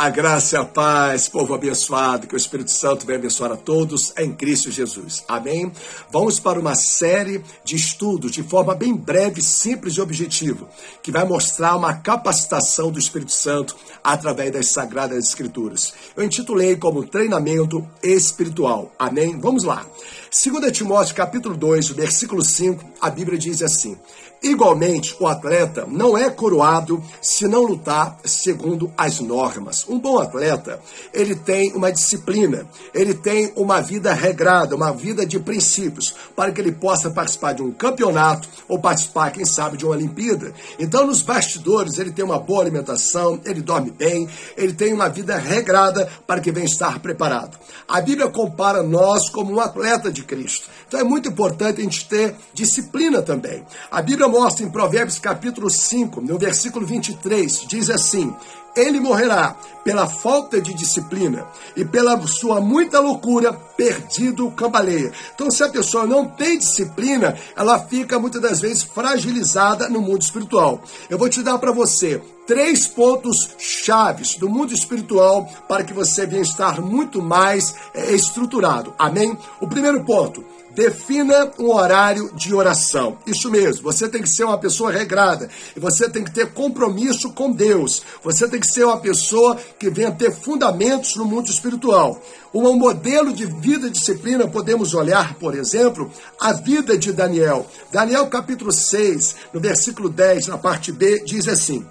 A graça e a paz, povo abençoado, que o Espírito Santo venha abençoar a todos em Cristo Jesus. Amém? Vamos para uma série de estudos de forma bem breve, simples e objetiva, que vai mostrar uma capacitação do Espírito Santo através das Sagradas Escrituras. Eu intitulei como treinamento espiritual. Amém? Vamos lá. 2 Timóteo capítulo 2, versículo 5, a Bíblia diz assim: Igualmente, o atleta não é coroado se não lutar segundo as normas. Um bom atleta, ele tem uma disciplina, ele tem uma vida regrada, uma vida de princípios, para que ele possa participar de um campeonato ou participar, quem sabe, de uma Olimpíada. Então, nos bastidores, ele tem uma boa alimentação, ele dorme bem, ele tem uma vida regrada para que venha estar preparado. A Bíblia compara nós como um atleta de Cristo. Então, é muito importante a gente ter disciplina também. A Bíblia mostra em Provérbios capítulo 5, no versículo 23, diz assim: ele morrerá pela falta de disciplina e pela sua muita loucura, perdido cambaleia. Então, se a pessoa não tem disciplina, ela fica muitas das vezes fragilizada no mundo espiritual. Eu vou te dar para você três pontos chaves do mundo espiritual para que você venha estar muito mais é, estruturado. Amém? O primeiro ponto Defina um horário de oração. Isso mesmo, você tem que ser uma pessoa regrada e você tem que ter compromisso com Deus. Você tem que ser uma pessoa que venha ter fundamentos no mundo espiritual. Um modelo de vida e disciplina podemos olhar, por exemplo, a vida de Daniel. Daniel capítulo 6, no versículo 10, na parte B, diz assim: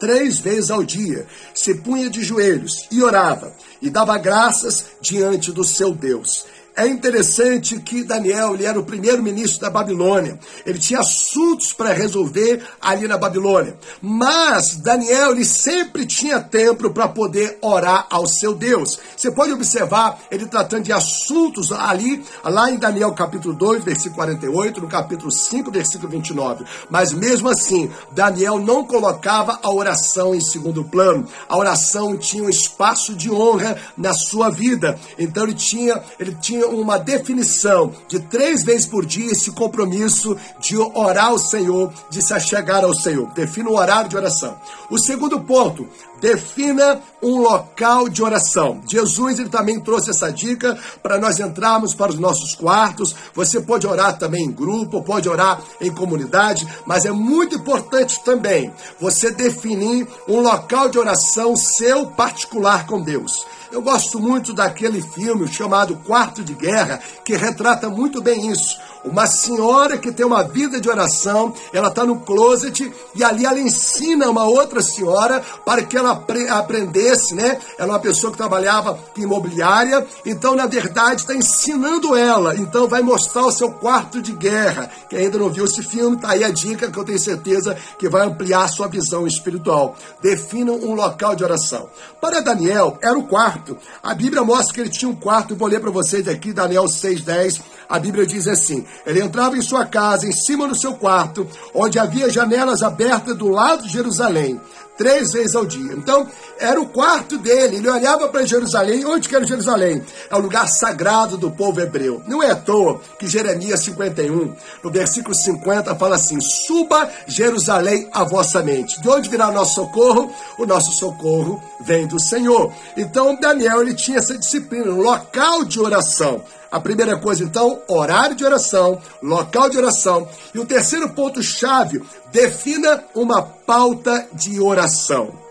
três vezes ao dia, se punha de joelhos e orava, e dava graças diante do seu Deus. É interessante que Daniel ele era o primeiro ministro da Babilônia. Ele tinha assuntos para resolver ali na Babilônia. Mas Daniel ele sempre tinha tempo para poder orar ao seu Deus. Você pode observar ele tratando de assuntos ali, lá em Daniel capítulo 2, versículo 48, no capítulo 5, versículo 29. Mas mesmo assim, Daniel não colocava a oração em segundo plano. A oração tinha um espaço de honra na sua vida. Então ele tinha, ele tinha uma definição de três vezes por dia esse compromisso de orar ao Senhor, de se achegar ao Senhor. Defina um horário de oração. O segundo ponto, defina um local de oração. Jesus ele também trouxe essa dica para nós entrarmos para os nossos quartos. Você pode orar também em grupo, pode orar em comunidade, mas é muito importante também você definir um local de oração seu particular com Deus. Eu gosto muito daquele filme chamado Quarto de Guerra, que retrata muito bem isso. Uma senhora que tem uma vida de oração, ela está no closet e ali ela ensina uma outra senhora para que ela aprendesse, né? Ela é uma pessoa que trabalhava em imobiliária, então na verdade está ensinando ela. Então vai mostrar o seu quarto de guerra. Quem ainda não viu esse filme, tá aí a dica que eu tenho certeza que vai ampliar sua visão espiritual. Defina um local de oração. Para Daniel, era o quarto. A Bíblia mostra que ele tinha um quarto, vou ler para vocês aqui, Daniel 6,10. A Bíblia diz assim: ele entrava em sua casa, em cima do seu quarto, onde havia janelas abertas do lado de Jerusalém três vezes ao dia. Então, era o quarto dele. Ele olhava para Jerusalém. Onde que era Jerusalém? É o lugar sagrado do povo hebreu. Não é à toa que Jeremias 51, no versículo 50, fala assim: Suba Jerusalém a vossa mente. De onde virá o nosso socorro? O nosso socorro vem do Senhor. Então, Daniel ele tinha essa disciplina, um local de oração. A primeira coisa, então, horário de oração, local de oração. E o terceiro ponto-chave, defina uma pauta de oração.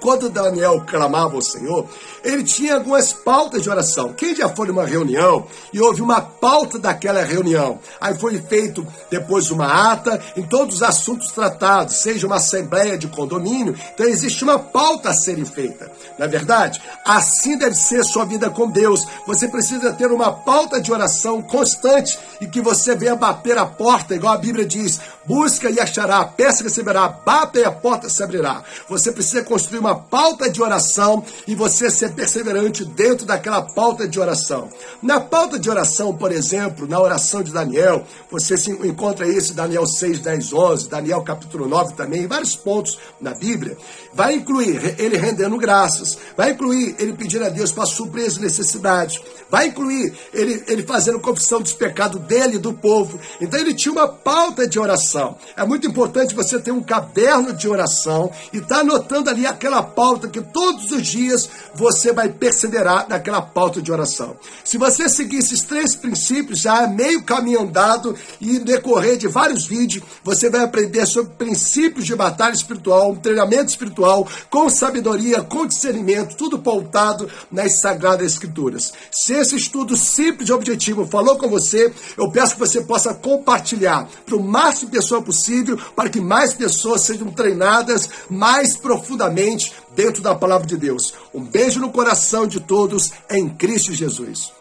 Quando Daniel clamava ao Senhor, ele tinha algumas pautas de oração. Quem já foi numa reunião e houve uma pauta daquela reunião? Aí foi feito depois uma ata em todos os assuntos tratados, seja uma assembleia de condomínio, então existe uma pauta a ser feita. Na é verdade, assim deve ser sua vida com Deus. Você precisa ter uma pauta de oração constante e que você venha bater a porta, igual a Bíblia diz: busca e achará, peça e receberá, bata e a porta se abrirá. Você precisa construir uma pauta de oração e você ser perseverante dentro daquela pauta de oração. Na pauta de oração, por exemplo, na oração de Daniel, você encontra isso, Daniel 6, 10, 11, Daniel capítulo 9 também, vários pontos na Bíblia. Vai incluir ele rendendo graças, vai incluir ele pedindo a Deus para suprir as necessidades, vai incluir ele, ele fazendo confissão dos pecados dele e do povo. Então ele tinha uma pauta de oração oração. É muito importante você ter um caderno de oração e estar tá anotando ali aquela pauta que todos os dias você vai perseverar naquela pauta de oração. Se você seguir esses três princípios, já é meio caminho andado e decorrer de vários vídeos, você vai aprender sobre princípios de batalha espiritual, um treinamento espiritual, com sabedoria, com discernimento, tudo pautado nas Sagradas Escrituras. Se esse estudo simples e objetivo falou com você, eu peço que você possa compartilhar para o máximo de pessoas possível, para que mais pessoas sejam treinadas mais profundamente dentro da palavra de Deus. Um beijo no coração de todos em Cristo Jesus.